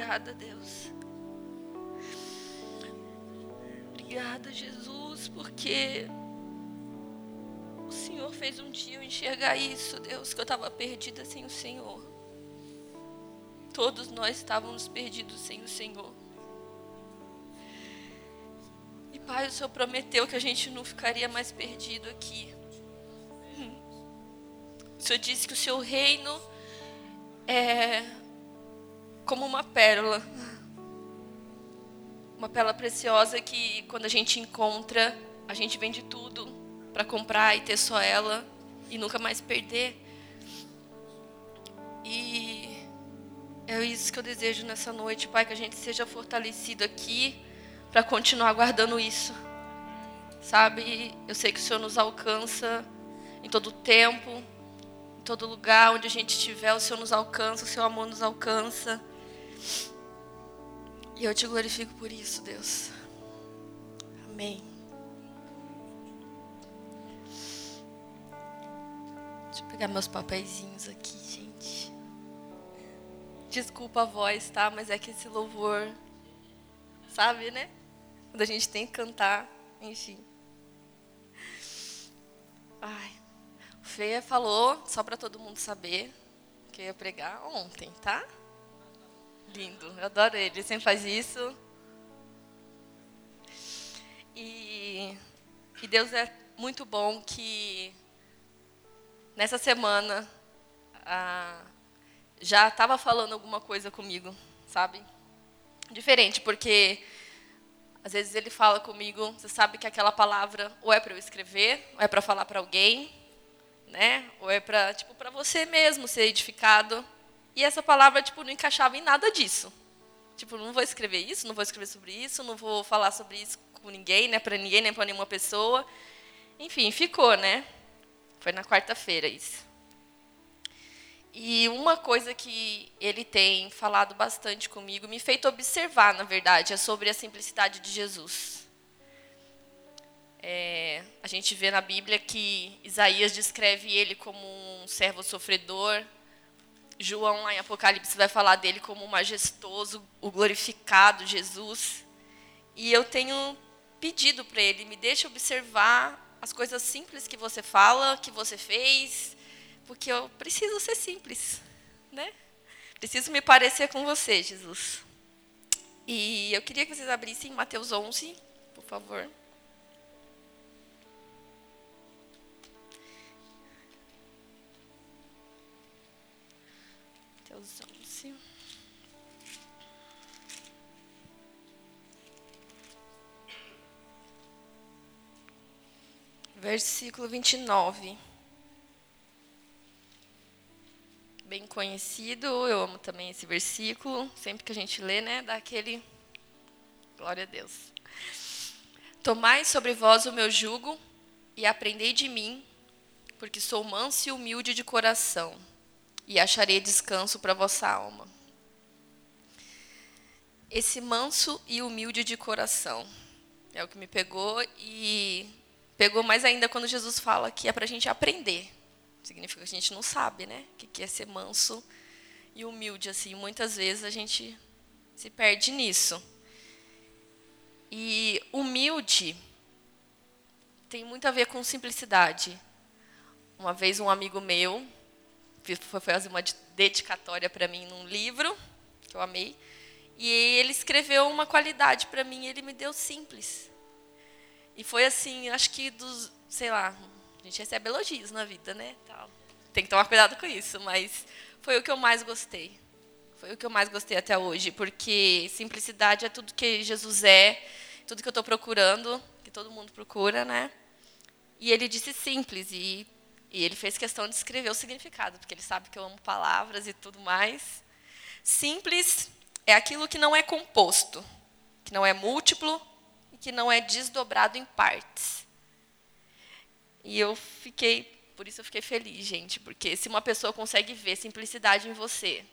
Obrigada, Deus. Obrigada, Jesus, porque o Senhor fez um dia eu enxergar isso, Deus, que eu estava perdida sem o Senhor. Todos nós estávamos perdidos sem o Senhor. E Pai, o Senhor prometeu que a gente não ficaria mais perdido aqui. O Senhor disse que o seu reino é como uma pérola. Uma pérola preciosa que quando a gente encontra, a gente vende tudo para comprar e ter só ela e nunca mais perder. E é isso que eu desejo nessa noite, Pai, que a gente seja fortalecido aqui para continuar guardando isso. Sabe, eu sei que o Senhor nos alcança em todo tempo, em todo lugar onde a gente estiver, o Senhor nos alcança, o seu amor nos alcança. E eu te glorifico por isso, Deus. Amém. Deixa eu pegar meus papeizinhos aqui, gente. Desculpa a voz, tá? Mas é que esse louvor, sabe, né? Quando a gente tem que cantar, enfim. Ai. O Feia falou, só para todo mundo saber, que eu ia pregar ontem, tá? Lindo, eu adoro ele, ele sempre faz isso. E, e Deus é muito bom que nessa semana ah, já estava falando alguma coisa comigo, sabe? Diferente, porque às vezes ele fala comigo, você sabe que aquela palavra ou é para eu escrever, ou é para falar para alguém, né? Ou é para tipo para você mesmo ser edificado. E essa palavra tipo não encaixava em nada disso. Tipo, não vou escrever isso, não vou escrever sobre isso, não vou falar sobre isso com ninguém, né, para ninguém, nem para nenhuma pessoa. Enfim, ficou, né? Foi na quarta-feira isso. E uma coisa que ele tem falado bastante comigo, me feito observar, na verdade, é sobre a simplicidade de Jesus. É, a gente vê na Bíblia que Isaías descreve ele como um servo sofredor. João, lá em Apocalipse, vai falar dele como o majestoso, o glorificado Jesus. E eu tenho pedido para ele, me deixe observar as coisas simples que você fala, que você fez, porque eu preciso ser simples, né? Preciso me parecer com você, Jesus. E eu queria que vocês abrissem Mateus 11, por favor. Mateus 11. Versículo 29. Bem conhecido, eu amo também esse versículo. Sempre que a gente lê, né, dá aquele. Glória a Deus. Tomai sobre vós o meu jugo e aprendei de mim, porque sou manso e humilde de coração, e acharei descanso para vossa alma. Esse manso e humilde de coração é o que me pegou e pegou mais ainda quando Jesus fala que é para a gente aprender. Significa que a gente não sabe, né? O que é ser manso e humilde. Assim, muitas vezes a gente se perde nisso. E humilde tem muito a ver com simplicidade. Uma vez um amigo meu foi fazer uma dedicatória para mim num livro que eu amei, e ele escreveu uma qualidade para mim, ele me deu simples. E foi assim, acho que dos, sei lá, a gente recebe elogios na vida, né? Tem que tomar cuidado com isso, mas foi o que eu mais gostei. Foi o que eu mais gostei até hoje, porque simplicidade é tudo que Jesus é, tudo que eu estou procurando, que todo mundo procura, né? E ele disse simples, e, e ele fez questão de escrever o significado, porque ele sabe que eu amo palavras e tudo mais. Simples é aquilo que não é composto, que não é múltiplo e que não é desdobrado em partes. E eu fiquei, por isso eu fiquei feliz, gente, porque se uma pessoa consegue ver simplicidade em você,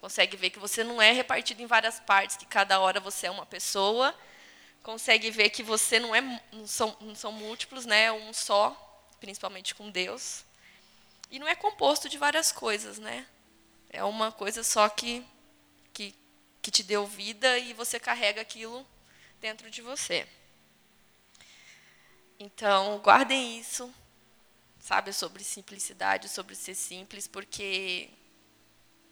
consegue ver que você não é repartido em várias partes, que cada hora você é uma pessoa, consegue ver que você não é não são, não são múltiplos, né? Um só, principalmente com Deus. E não é composto de várias coisas, né? É uma coisa só que que, que te deu vida e você carrega aquilo dentro de você. Então, guardem isso, sabe, sobre simplicidade, sobre ser simples, porque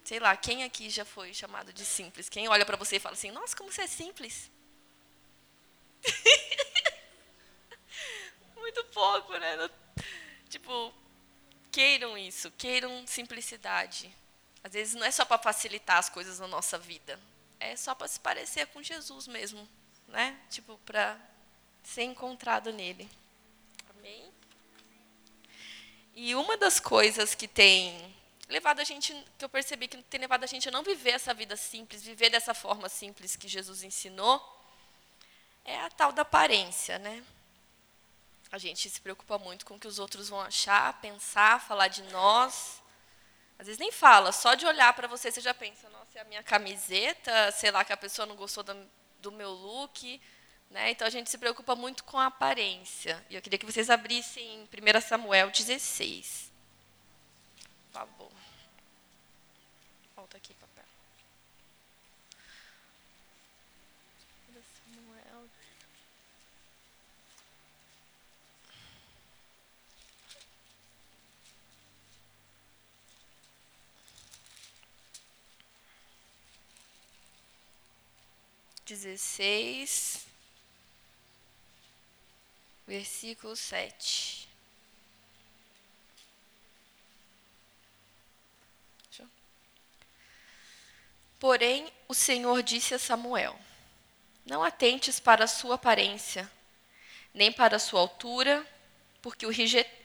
sei lá, quem aqui já foi chamado de simples? Quem olha para você e fala assim: "Nossa, como você é simples?" Muito pouco, né? Tipo, queiram isso, queiram simplicidade. Às vezes não é só para facilitar as coisas na nossa vida, é só para se parecer com Jesus mesmo, né? Tipo, para ser encontrado nele. Amém? E uma das coisas que tem levado a gente, que eu percebi que tem levado a gente a não viver essa vida simples, viver dessa forma simples que Jesus ensinou, é a tal da aparência, né? A gente se preocupa muito com o que os outros vão achar, pensar, falar de nós. Às vezes nem fala, só de olhar para você você já pensa, nossa, é a minha camiseta, sei lá que a pessoa não gostou do, do meu look, né? Então a gente se preocupa muito com a aparência. E eu queria que vocês abrissem 1 Samuel 16. Por favor. Volta aqui, papel. 16, versículo 7. Porém, o Senhor disse a Samuel: Não atentes para a sua aparência, nem para a sua altura, porque o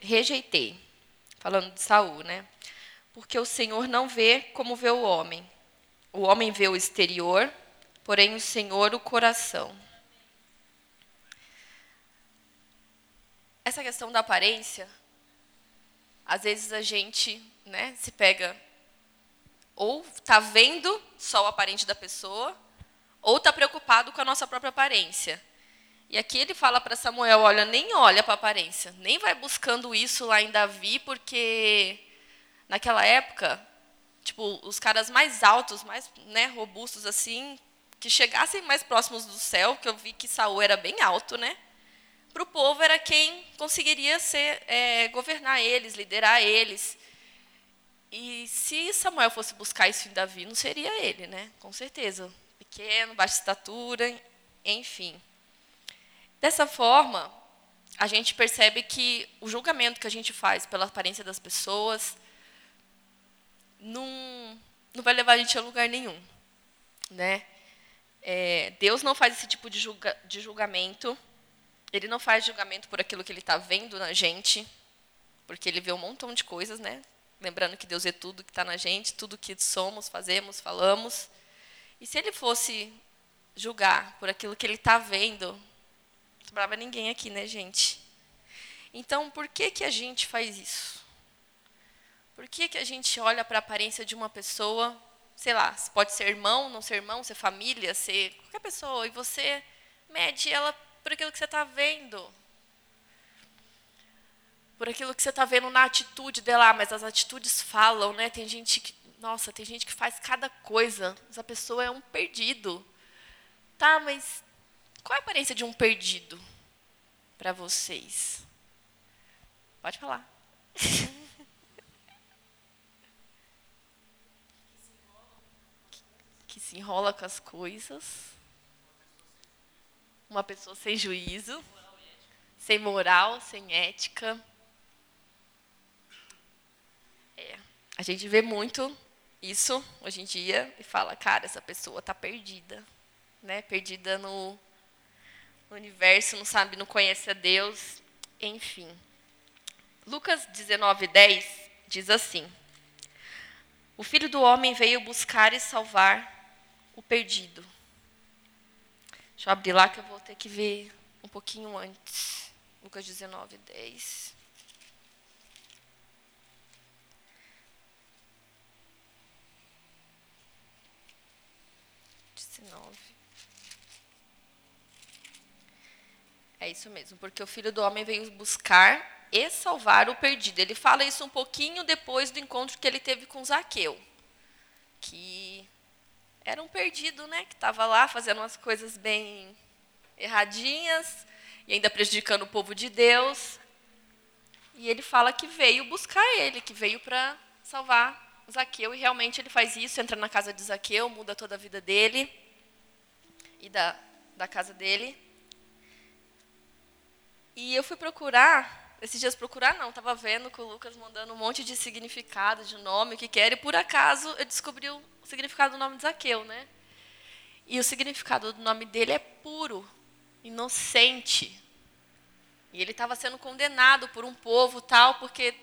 rejeitei. Falando de Saul, né? Porque o Senhor não vê como vê o homem. O homem vê o exterior, porém o Senhor o coração. Essa questão da aparência, às vezes a gente, né, se pega ou está vendo só o aparente da pessoa, ou está preocupado com a nossa própria aparência. E aqui ele fala para Samuel: olha, nem olha para a aparência, nem vai buscando isso lá em Davi, porque naquela época, tipo, os caras mais altos, mais né, robustos assim, que chegassem mais próximos do céu, que eu vi que Saul era bem alto, né? Para o povo era quem conseguiria ser, é, governar eles, liderar eles. E se Samuel fosse buscar isso em Davi, não seria ele, né? Com certeza. Pequeno, baixa estatura, enfim. Dessa forma, a gente percebe que o julgamento que a gente faz pela aparência das pessoas não, não vai levar a gente a lugar nenhum. Né? É, Deus não faz esse tipo de, julga, de julgamento. Ele não faz julgamento por aquilo que ele está vendo na gente, porque ele vê um montão de coisas, né? lembrando que Deus é tudo que está na gente, tudo que somos, fazemos, falamos. E se ele fosse julgar por aquilo que ele está vendo, não sobrava ninguém aqui, né, gente? Então, por que, que a gente faz isso? Por que, que a gente olha para a aparência de uma pessoa, sei lá, pode ser irmão, não ser irmão, ser família, ser qualquer pessoa, e você mede ela por aquilo que você está vendo? por aquilo que você está vendo na atitude dela, ah, mas as atitudes falam, né? Tem gente que, nossa, tem gente que faz cada coisa. Essa pessoa é um perdido. Tá, mas qual é a aparência de um perdido para vocês? Pode falar. que se enrola com as coisas. Uma pessoa sem juízo, sem moral, sem ética. A gente vê muito isso hoje em dia e fala, cara, essa pessoa está perdida, né? Perdida no, no universo, não sabe, não conhece a Deus, enfim. Lucas 19:10 diz assim: O Filho do homem veio buscar e salvar o perdido. Deixa eu abrir lá que eu vou ter que ver um pouquinho antes. Lucas 19:10. 19. É isso mesmo, porque o filho do homem veio buscar e salvar o perdido. Ele fala isso um pouquinho depois do encontro que ele teve com Zaqueu, que era um perdido, né, que estava lá fazendo umas coisas bem erradinhas e ainda prejudicando o povo de Deus. E ele fala que veio buscar ele, que veio para salvar Zaqueu, e realmente ele faz isso, entra na casa de Zaqueu, muda toda a vida dele e da, da casa dele. E eu fui procurar, esses dias procurar não, estava vendo que o Lucas mandando um monte de significado, de nome, que quer, e por acaso eu descobri o significado do nome de Zaqueu, né? E o significado do nome dele é puro, inocente. E ele estava sendo condenado por um povo tal, porque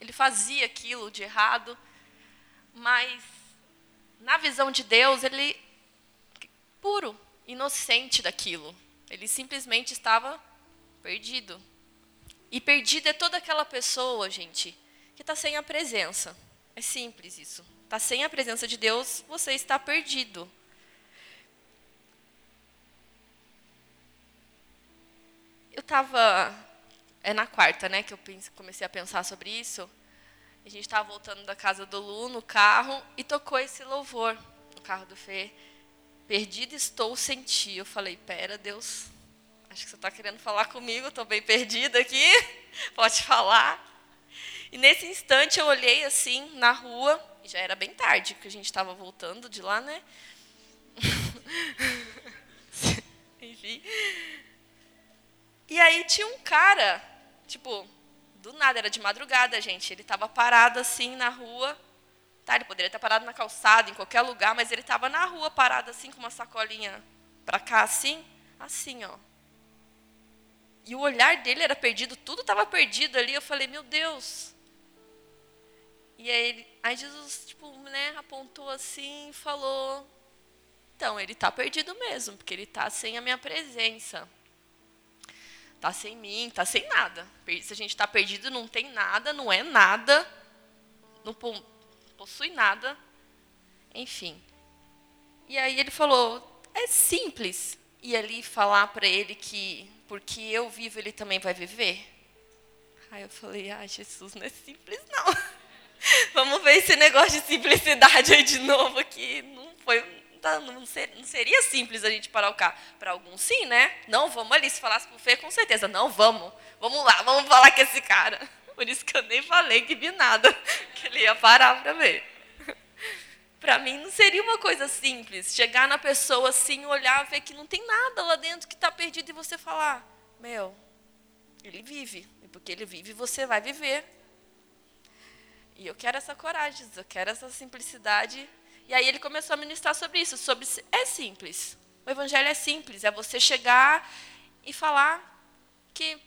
ele fazia aquilo de errado. Mas, na visão de Deus, ele puro, inocente daquilo. Ele simplesmente estava perdido. E perdido é toda aquela pessoa, gente, que está sem a presença. É simples isso. Está sem a presença de Deus, você está perdido. Eu estava. É na quarta, né, que eu comecei a pensar sobre isso. A gente estava voltando da casa do Lu no carro e tocou esse louvor no carro do Fê. Perdida estou sem ti. Eu falei, pera, Deus, acho que você está querendo falar comigo, estou bem perdida aqui, pode falar. E nesse instante eu olhei assim na rua, e já era bem tarde, que a gente estava voltando de lá, né? Enfim. E aí tinha um cara, tipo, do nada, era de madrugada, gente. Ele estava parado assim na rua. Tá, ele poderia estar parado na calçada, em qualquer lugar, mas ele estava na rua parado assim, com uma sacolinha para cá, assim, assim, ó. E o olhar dele era perdido, tudo estava perdido ali. Eu falei, meu Deus. E aí, ele, aí Jesus, tipo, né, apontou assim e falou, então, ele está perdido mesmo, porque ele está sem a minha presença. Está sem mim, está sem nada. Se a gente está perdido, não tem nada, não é nada, não possui nada. Enfim. E aí ele falou: é simples ir ali falar para ele que porque eu vivo, ele também vai viver? Aí eu falei: ah, Jesus, não é simples não. Vamos ver esse negócio de simplicidade aí de novo aqui. Não foi, tá, não, seria simples a gente parar o carro. Para alguns, sim, né? Não, vamos ali. Se falasse para o Fê, com certeza. Não, vamos. Vamos lá, vamos falar com esse cara. Por isso que eu nem falei que vi nada. Que ele ia parar para ver. Para mim, não seria uma coisa simples. Chegar na pessoa assim, olhar, ver que não tem nada lá dentro que está perdido e você falar: Meu, ele vive. E porque ele vive, você vai viver. E eu quero essa coragem, eu quero essa simplicidade e aí ele começou a ministrar sobre isso, sobre é simples. O evangelho é simples, é você chegar e falar que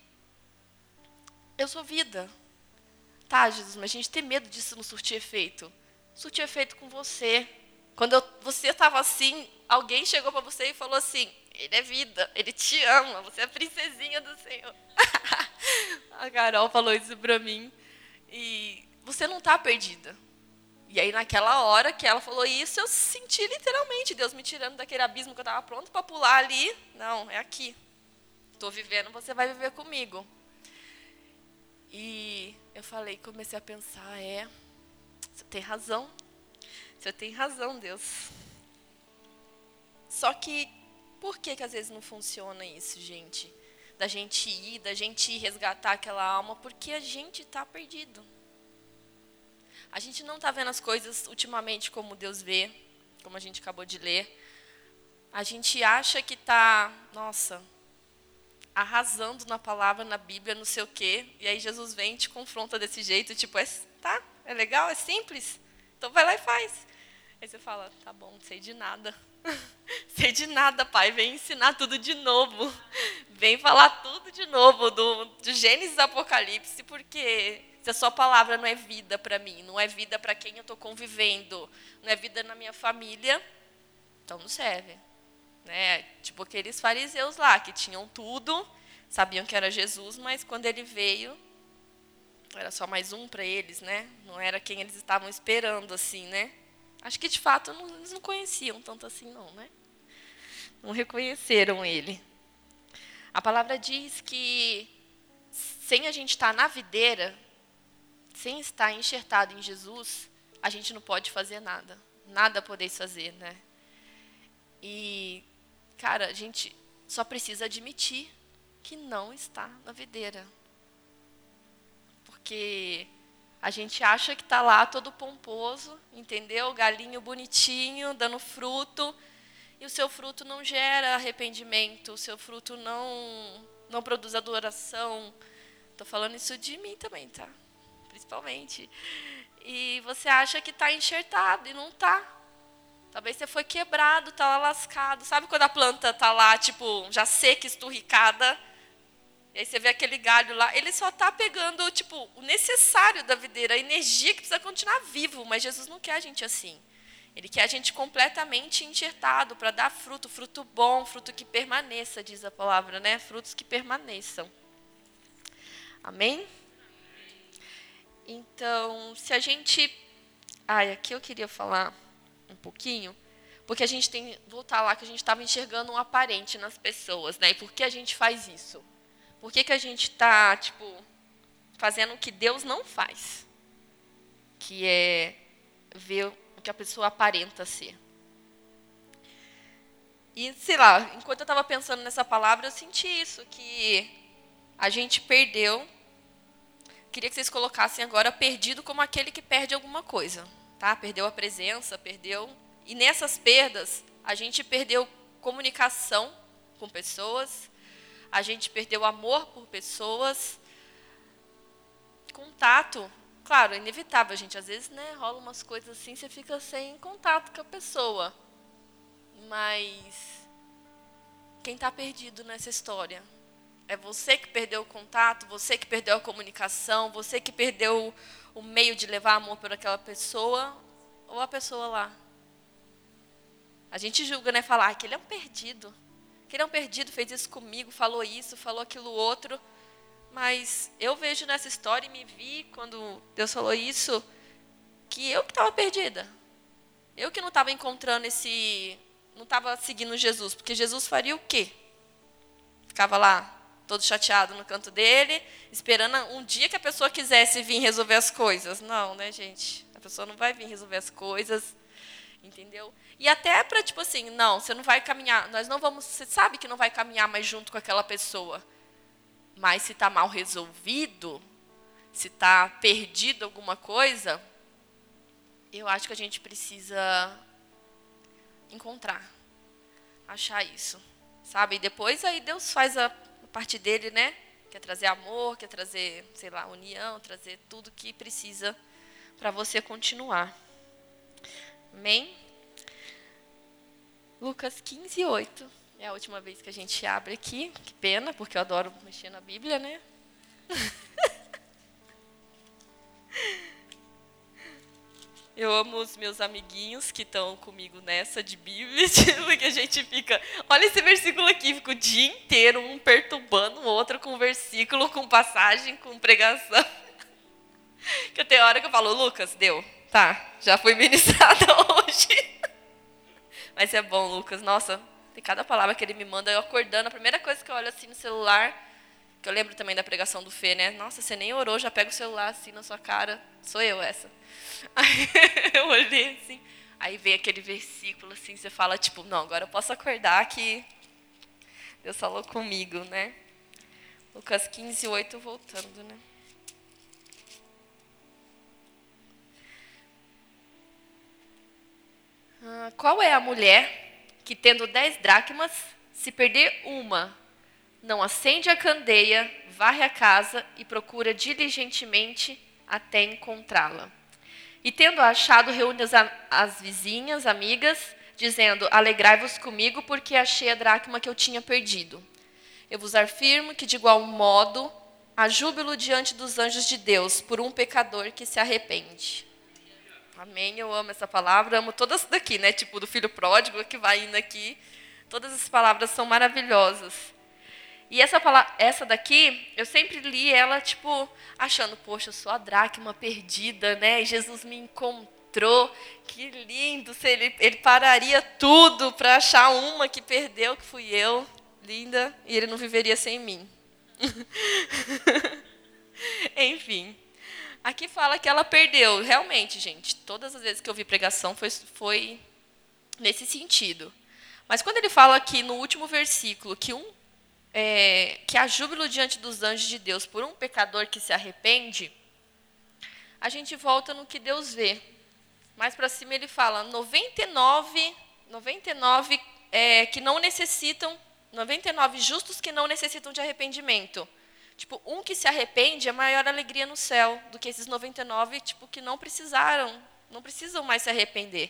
eu sou vida. Tá, Jesus, mas a gente tem medo disso não surtir efeito. Surtir efeito com você. Quando eu, você estava assim, alguém chegou para você e falou assim: Ele é vida, ele te ama, você é a princesinha do Senhor. a Carol falou isso para mim. E você não está perdida. E aí, naquela hora que ela falou isso, eu senti literalmente Deus me tirando daquele abismo que eu estava pronto para pular ali. Não, é aqui. Estou vivendo, você vai viver comigo. E eu falei, comecei a pensar, é, você tem razão. Você tem razão, Deus. Só que, por que, que às vezes não funciona isso, gente? Da gente ir, da gente resgatar aquela alma, porque a gente está perdido. A gente não está vendo as coisas ultimamente como Deus vê, como a gente acabou de ler. A gente acha que está, nossa, arrasando na palavra, na Bíblia, não sei o quê. E aí Jesus vem e te confronta desse jeito, tipo, é, é legal, é simples. Então vai lá e faz. Aí você fala, tá bom, não sei de nada. sei de nada, pai, vem ensinar tudo de novo. Vem falar tudo de novo, do, do Gênesis Apocalipse, porque se a sua palavra não é vida para mim, não é vida para quem eu estou convivendo, não é vida na minha família, então não serve. Né? Tipo aqueles fariseus lá, que tinham tudo, sabiam que era Jesus, mas quando ele veio, era só mais um para eles, né? Não era quem eles estavam esperando, assim, né? Acho que, de fato, não, eles não conheciam tanto assim, não, né? Não reconheceram ele. A palavra diz que sem a gente estar na videira, sem estar enxertado em Jesus, a gente não pode fazer nada. Nada podeis fazer, né? E, cara, a gente só precisa admitir que não está na videira. Porque a gente acha que está lá todo pomposo, entendeu? Galinho bonitinho, dando fruto, e o seu fruto não gera arrependimento, o seu fruto não, não produz adoração. Estou falando isso de mim também, tá? Principalmente. E você acha que está enxertado e não está. Talvez você foi quebrado, está lá lascado. Sabe quando a planta está lá, tipo, já seca, esturricada? E aí você vê aquele galho lá, ele só está pegando tipo, o necessário da videira, a energia que precisa continuar vivo, mas Jesus não quer a gente assim. Ele quer a gente completamente enxertado para dar fruto, fruto bom, fruto que permaneça, diz a palavra, né? Frutos que permaneçam. Amém? Então, se a gente. Ai, aqui eu queria falar um pouquinho, porque a gente tem. Voltar lá que a gente estava enxergando um aparente nas pessoas, né? E por que a gente faz isso? Por que, que a gente está, tipo, fazendo o que Deus não faz? Que é ver o que a pessoa aparenta ser. E, sei lá, enquanto eu estava pensando nessa palavra, eu senti isso, que a gente perdeu. Queria que vocês colocassem agora perdido como aquele que perde alguma coisa. Tá? Perdeu a presença, perdeu. E nessas perdas, a gente perdeu comunicação com pessoas, a gente perdeu amor por pessoas, contato. Claro, é inevitável, gente. Às vezes, né, rola umas coisas assim, você fica sem contato com a pessoa. Mas quem está perdido nessa história? É você que perdeu o contato, você que perdeu a comunicação, você que perdeu o meio de levar amor por aquela pessoa, ou a pessoa lá? A gente julga, né? Falar que ele é um perdido que ele um perdido, fez isso comigo, falou isso, falou aquilo outro. Mas eu vejo nessa história e me vi quando Deus falou isso, que eu que estava perdida. Eu que não estava encontrando esse. Não estava seguindo Jesus. Porque Jesus faria o quê? Ficava lá, todo chateado no canto dele, esperando um dia que a pessoa quisesse vir resolver as coisas. Não, né, gente? A pessoa não vai vir resolver as coisas. Entendeu? E até para, tipo assim, não, você não vai caminhar, nós não vamos, você sabe que não vai caminhar mais junto com aquela pessoa. Mas se está mal resolvido, se está perdido alguma coisa, eu acho que a gente precisa encontrar, achar isso, sabe? E depois aí Deus faz a parte dele, né? Quer trazer amor, quer trazer, sei lá, união, trazer tudo que precisa para você continuar. Amém? Lucas 15, 8. É a última vez que a gente abre aqui. Que pena, porque eu adoro mexer na Bíblia, né? Eu amo os meus amiguinhos que estão comigo nessa de Bíblia, porque a gente fica. Olha esse versículo aqui, fica o dia inteiro um perturbando o outro com versículo, com passagem, com pregação. Que tem hora que eu falo, Lucas, deu, tá, já fui ministrada hoje. Mas é bom, Lucas. Nossa, tem cada palavra que ele me manda. Eu acordando, a primeira coisa que eu olho assim no celular, que eu lembro também da pregação do Fê, né? Nossa, você nem orou, já pega o celular assim na sua cara. Sou eu essa. Aí eu olhei assim. Aí vem aquele versículo assim, você fala, tipo, não, agora eu posso acordar que Deus falou comigo, né? Lucas 15, 8, voltando, né? Ah, qual é a mulher que, tendo dez dracmas, se perder uma, não acende a candeia, varre a casa e procura diligentemente até encontrá-la? E tendo achado, reúne as, as vizinhas, amigas, dizendo: Alegrai-vos comigo, porque achei a dracma que eu tinha perdido. Eu vos afirmo que, de igual modo, há júbilo diante dos anjos de Deus por um pecador que se arrepende. Amém. Eu amo essa palavra, amo todas daqui, né? Tipo do filho pródigo que vai indo aqui. Todas as palavras são maravilhosas. E essa essa daqui, eu sempre li ela tipo achando, poxa, eu sou a dracma perdida, né? Jesus me encontrou. Que lindo! Se ele, ele pararia tudo para achar uma que perdeu, que fui eu. linda e ele não viveria sem mim. Enfim. Aqui fala que ela perdeu. Realmente, gente, todas as vezes que eu vi pregação foi, foi nesse sentido. Mas quando ele fala aqui no último versículo que um é, que há júbilo diante dos anjos de Deus por um pecador que se arrepende, a gente volta no que Deus vê. Mais para cima ele fala 99, 99 é, que não necessitam, 99 justos que não necessitam de arrependimento. Tipo, um que se arrepende é maior alegria no céu do que esses 99 tipo, que não precisaram, não precisam mais se arrepender.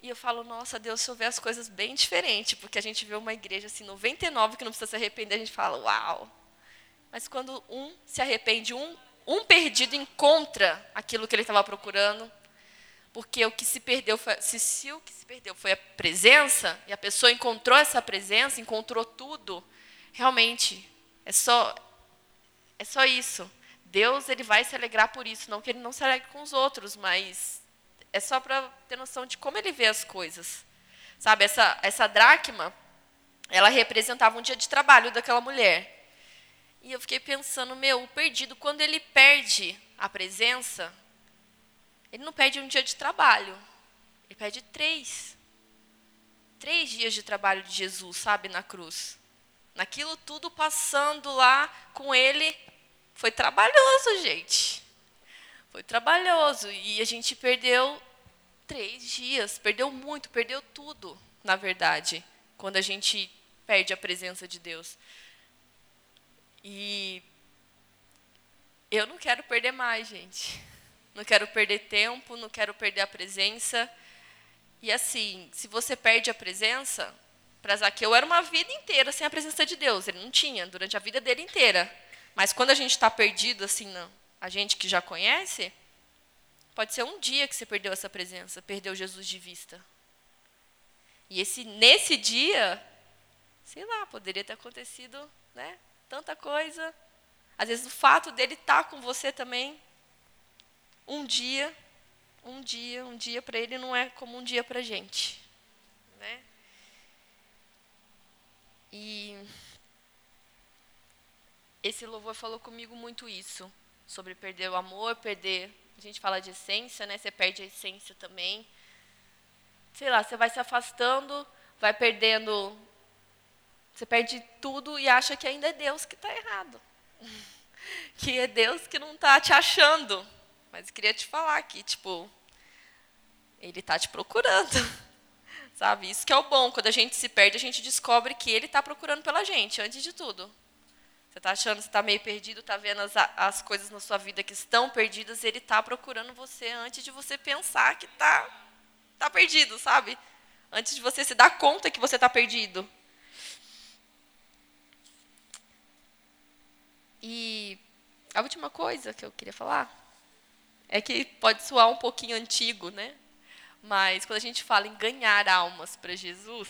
E eu falo, nossa, Deus, se eu ver as coisas bem diferente, porque a gente vê uma igreja assim, 99 que não precisa se arrepender, a gente fala, uau. Mas quando um se arrepende, um, um perdido encontra aquilo que ele estava procurando, porque o que se perdeu foi, se, se o que se perdeu foi a presença, e a pessoa encontrou essa presença, encontrou tudo, realmente é só é só isso. Deus ele vai se alegrar por isso, não que ele não se alegre com os outros, mas é só para ter noção de como ele vê as coisas. Sabe, essa essa dracma, ela representava um dia de trabalho daquela mulher. E eu fiquei pensando, meu, o perdido quando ele perde a presença, ele não perde um dia de trabalho, ele perde três. Três dias de trabalho de Jesus, sabe, na cruz. Naquilo tudo passando lá com ele, foi trabalhoso, gente. Foi trabalhoso. E a gente perdeu três dias, perdeu muito, perdeu tudo, na verdade, quando a gente perde a presença de Deus. E eu não quero perder mais, gente. Não quero perder tempo, não quero perder a presença. E assim, se você perde a presença, para Zaqueu era uma vida inteira sem a presença de Deus. Ele não tinha durante a vida dele inteira. Mas quando a gente está perdido, assim, não, a gente que já conhece, pode ser um dia que você perdeu essa presença, perdeu Jesus de vista. E esse, nesse dia, sei lá, poderia ter acontecido né, tanta coisa. Às vezes o fato dele estar tá com você também, um dia, um dia, um dia para ele não é como um dia para a gente. Né? E esse louvor falou comigo muito isso, sobre perder o amor, perder. A gente fala de essência, né? Você perde a essência também. Sei lá, você vai se afastando, vai perdendo. Você perde tudo e acha que ainda é Deus que está errado. Que é Deus que não está te achando. Mas queria te falar que, tipo, Ele está te procurando. Sabe? Isso que é o bom. Quando a gente se perde, a gente descobre que ele está procurando pela gente, antes de tudo. Você está achando que está meio perdido, está vendo as, as coisas na sua vida que estão perdidas, ele está procurando você antes de você pensar que está tá perdido, sabe? Antes de você se dar conta que você está perdido. E a última coisa que eu queria falar é que pode soar um pouquinho antigo, né? Mas quando a gente fala em ganhar almas para Jesus,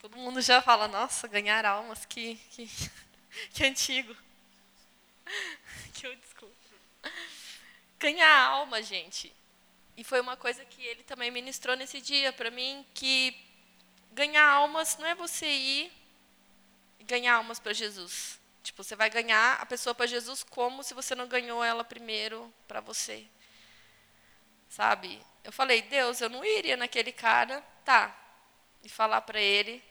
todo mundo já fala, nossa, ganhar almas, que, que, que antigo. Que eu desculpo. Ganhar alma, gente. E foi uma coisa que ele também ministrou nesse dia para mim, que ganhar almas não é você ir e ganhar almas para Jesus. Tipo, você vai ganhar a pessoa para Jesus como se você não ganhou ela primeiro para você. Sabe? Eu falei, Deus, eu não iria naquele cara, tá, e falar para ele,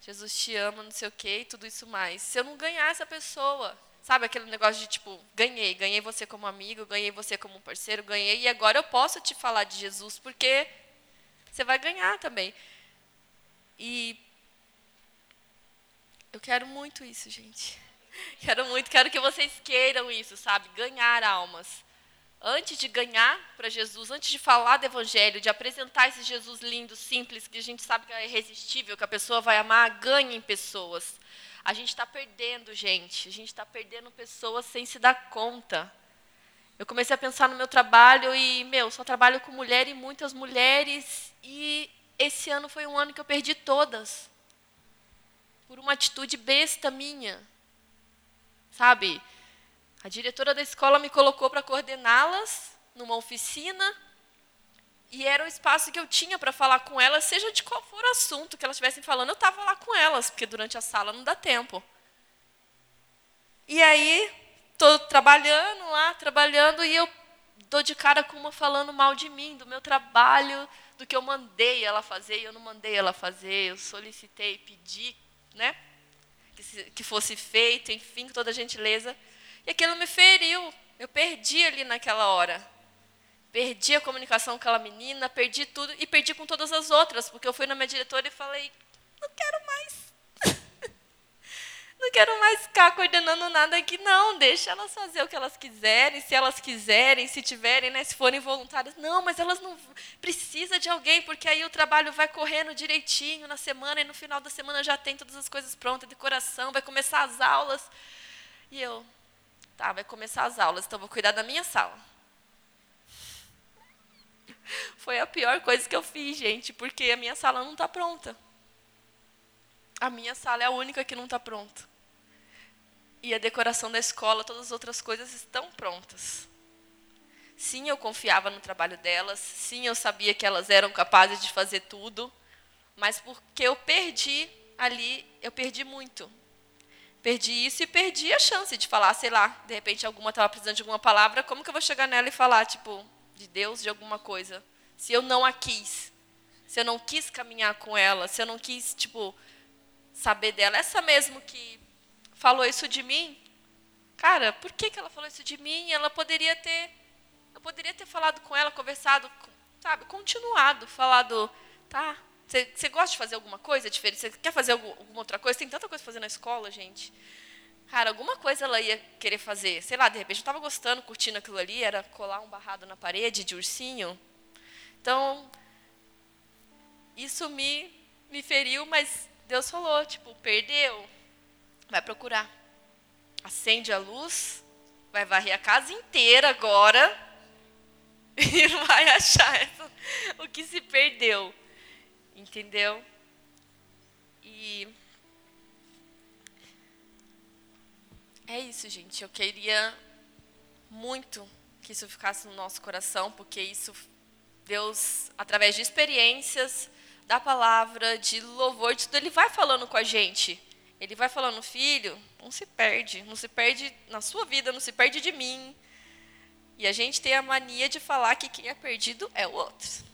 Jesus te ama, não sei o quê, e tudo isso mais. Se eu não ganhar essa pessoa, sabe aquele negócio de tipo, ganhei, ganhei você como amigo, ganhei você como parceiro, ganhei, e agora eu posso te falar de Jesus, porque você vai ganhar também. E eu quero muito isso, gente. Quero muito, quero que vocês queiram isso, sabe? Ganhar almas antes de ganhar para Jesus, antes de falar do Evangelho, de apresentar esse Jesus lindo, simples, que a gente sabe que é irresistível, que a pessoa vai amar, ganhem pessoas. A gente está perdendo, gente. A gente está perdendo pessoas sem se dar conta. Eu comecei a pensar no meu trabalho e, meu, só trabalho com mulher e muitas mulheres. E esse ano foi um ano que eu perdi todas. Por uma atitude besta minha. Sabe? A diretora da escola me colocou para coordená-las numa oficina E era o espaço que eu tinha para falar com elas, seja de qual for o assunto que elas estivessem falando, eu estava lá com elas, porque durante a sala não dá tempo. E aí, estou trabalhando lá, trabalhando, e eu dou de cara com uma falando mal de mim, do meu trabalho, do que eu mandei ela fazer, e eu não mandei ela fazer, eu solicitei, pedi, né? Que, se, que fosse feito, enfim, com toda a gentileza. E aquilo me feriu. Eu perdi ali naquela hora. Perdi a comunicação com aquela menina, perdi tudo e perdi com todas as outras, porque eu fui na minha diretora e falei: não quero mais não quero mais ficar coordenando nada aqui, não. Deixa elas fazer o que elas quiserem, se elas quiserem, se tiverem, né, se forem voluntárias. Não, mas elas não precisam de alguém, porque aí o trabalho vai correndo direitinho na semana e no final da semana já tem todas as coisas prontas, decoração, vai começar as aulas. E eu, tá, vai começar as aulas, então vou cuidar da minha sala. Foi a pior coisa que eu fiz, gente, porque a minha sala não está pronta. A minha sala é a única que não está pronta. E a decoração da escola, todas as outras coisas estão prontas. Sim, eu confiava no trabalho delas. Sim, eu sabia que elas eram capazes de fazer tudo. Mas porque eu perdi ali, eu perdi muito. Perdi isso e perdi a chance de falar, sei lá, de repente alguma estava precisando de alguma palavra, como que eu vou chegar nela e falar, tipo, de Deus, de alguma coisa? Se eu não a quis. Se eu não quis caminhar com ela, se eu não quis, tipo, saber dela. Essa mesmo que falou isso de mim, cara, por que, que ela falou isso de mim? Ela poderia ter, eu poderia ter falado com ela, conversado, sabe, continuado, falado, tá, você, você gosta de fazer alguma coisa diferente? Você quer fazer alguma, outra coisa? Tem tanta coisa para fazer na escola, gente. Cara, alguma coisa ela ia querer fazer. Sei lá, de repente eu estava gostando, curtindo aquilo ali, era colar um barrado na parede de ursinho. Então, isso me, me feriu, mas Deus falou, tipo, perdeu, vai procurar. Acende a luz, vai varrer a casa inteira agora e vai achar essa, o que se perdeu. Entendeu? E é isso, gente. Eu queria muito que isso ficasse no nosso coração, porque isso Deus, através de experiências, da palavra, de louvor, de tudo, ele vai falando com a gente. Ele vai falando, filho, não se perde, não se perde na sua vida, não se perde de mim. E a gente tem a mania de falar que quem é perdido é o outro.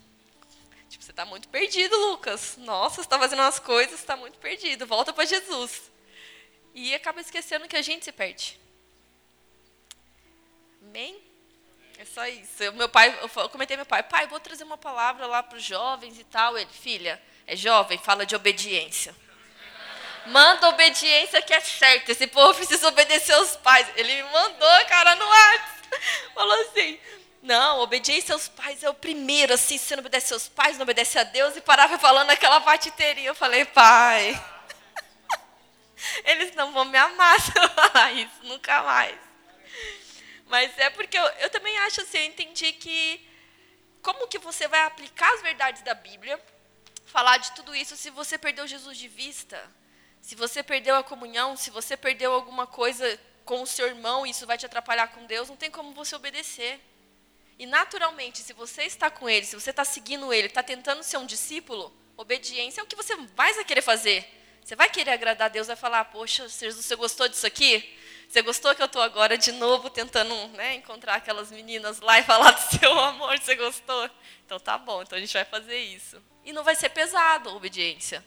Tipo, você está muito perdido, Lucas. Nossa, você está fazendo umas coisas, está muito perdido. Volta para Jesus. E acaba esquecendo que a gente se perde. Amém? É só isso. Eu, meu pai, eu comentei meu pai, pai, vou trazer uma palavra lá para os jovens e tal. Ele, filha, é jovem, fala de obediência. Manda obediência que é certo. Esse povo precisa obedecer aos pais. Ele me mandou, cara, no ar. Falou assim: não, obediência aos pais é o primeiro, assim, se você não obedece aos pais, não obedece a Deus, e parava falando aquela parte. Eu falei, pai, eles não vão me amar se eu falar isso, nunca mais. Mas é porque eu, eu também acho assim, eu entendi que como que você vai aplicar as verdades da Bíblia, falar de tudo isso se você perdeu Jesus de vista, se você perdeu a comunhão, se você perdeu alguma coisa com o seu irmão, isso vai te atrapalhar com Deus, não tem como você obedecer. E naturalmente, se você está com ele, se você está seguindo ele, está tentando ser um discípulo, obediência é o que você vai querer fazer. Você vai querer agradar a Deus, vai falar, poxa, Jesus, você gostou disso aqui? Você gostou que eu estou agora de novo tentando né, encontrar aquelas meninas lá e falar do seu amor? Você gostou? Então tá bom, então a gente vai fazer isso. E não vai ser pesado a obediência,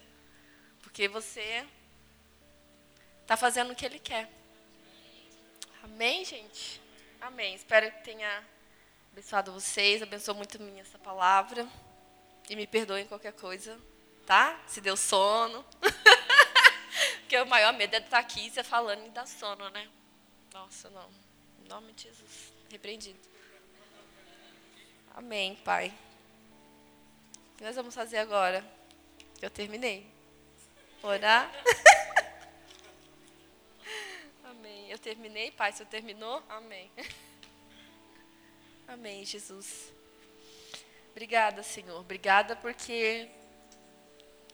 porque você está fazendo o que ele quer. Amém, gente? Amém. Espero que tenha abençoado vocês, abençoou muito minha essa palavra. E me perdoem qualquer coisa, tá? Se deu sono. Porque o maior medo é estar aqui você falando e dar sono, né? Nossa, não. Em nome de Jesus. Repreendido. Amém, Pai. O que nós vamos fazer agora? Eu terminei. Orar. Amém. Eu terminei, Pai. Você terminou? Amém. Amém, Jesus. Obrigada, Senhor. Obrigada porque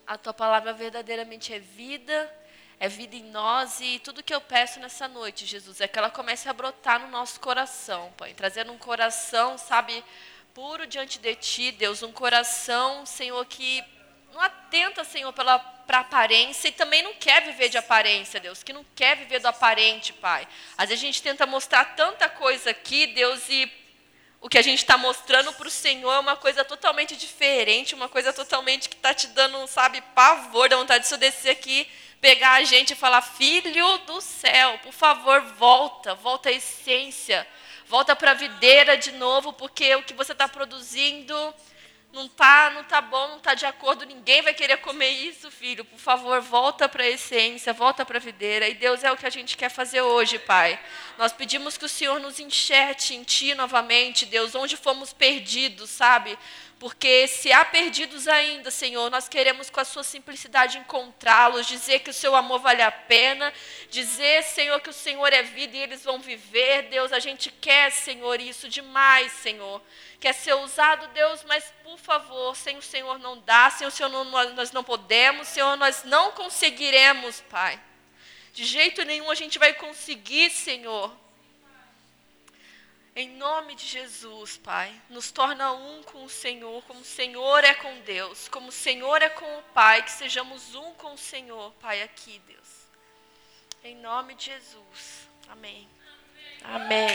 a tua palavra verdadeiramente é vida é vida em nós e tudo que eu peço nessa noite, Jesus, é que ela comece a brotar no nosso coração, Pai, trazendo um coração, sabe, puro diante de Ti, Deus, um coração, Senhor, que não atenta, Senhor, pela para aparência e também não quer viver de aparência, Deus, que não quer viver do aparente, Pai. Às vezes a gente tenta mostrar tanta coisa aqui, Deus, e o que a gente está mostrando para o Senhor é uma coisa totalmente diferente, uma coisa totalmente que está te dando, sabe, pavor, da vontade de eu descer aqui, pegar a gente e falar: Filho do céu, por favor, volta, volta à essência, volta para a videira de novo, porque o que você está produzindo não tá, não tá bom, não tá de acordo, ninguém vai querer comer isso, filho. Por favor, volta para a essência, volta para a videira. E Deus é o que a gente quer fazer hoje, Pai. Nós pedimos que o Senhor nos enxerte em Ti novamente, Deus, onde fomos perdidos, sabe? Porque se há perdidos ainda, Senhor, nós queremos com a sua simplicidade encontrá-los, dizer que o seu amor vale a pena, dizer, Senhor, que o Senhor é vida e eles vão viver. Deus, a gente quer, Senhor, isso demais, Senhor. Quer ser usado, Deus, mas por favor, sem o Senhor não dá, sem o Senhor não, nós não podemos, Senhor, nós não conseguiremos, Pai. De jeito nenhum a gente vai conseguir, Senhor. Em nome de Jesus, Pai, nos torna um com o Senhor, como o Senhor é com Deus, como o Senhor é com o Pai, que sejamos um com o Senhor, Pai, aqui, Deus. Em nome de Jesus. Amém. Amém.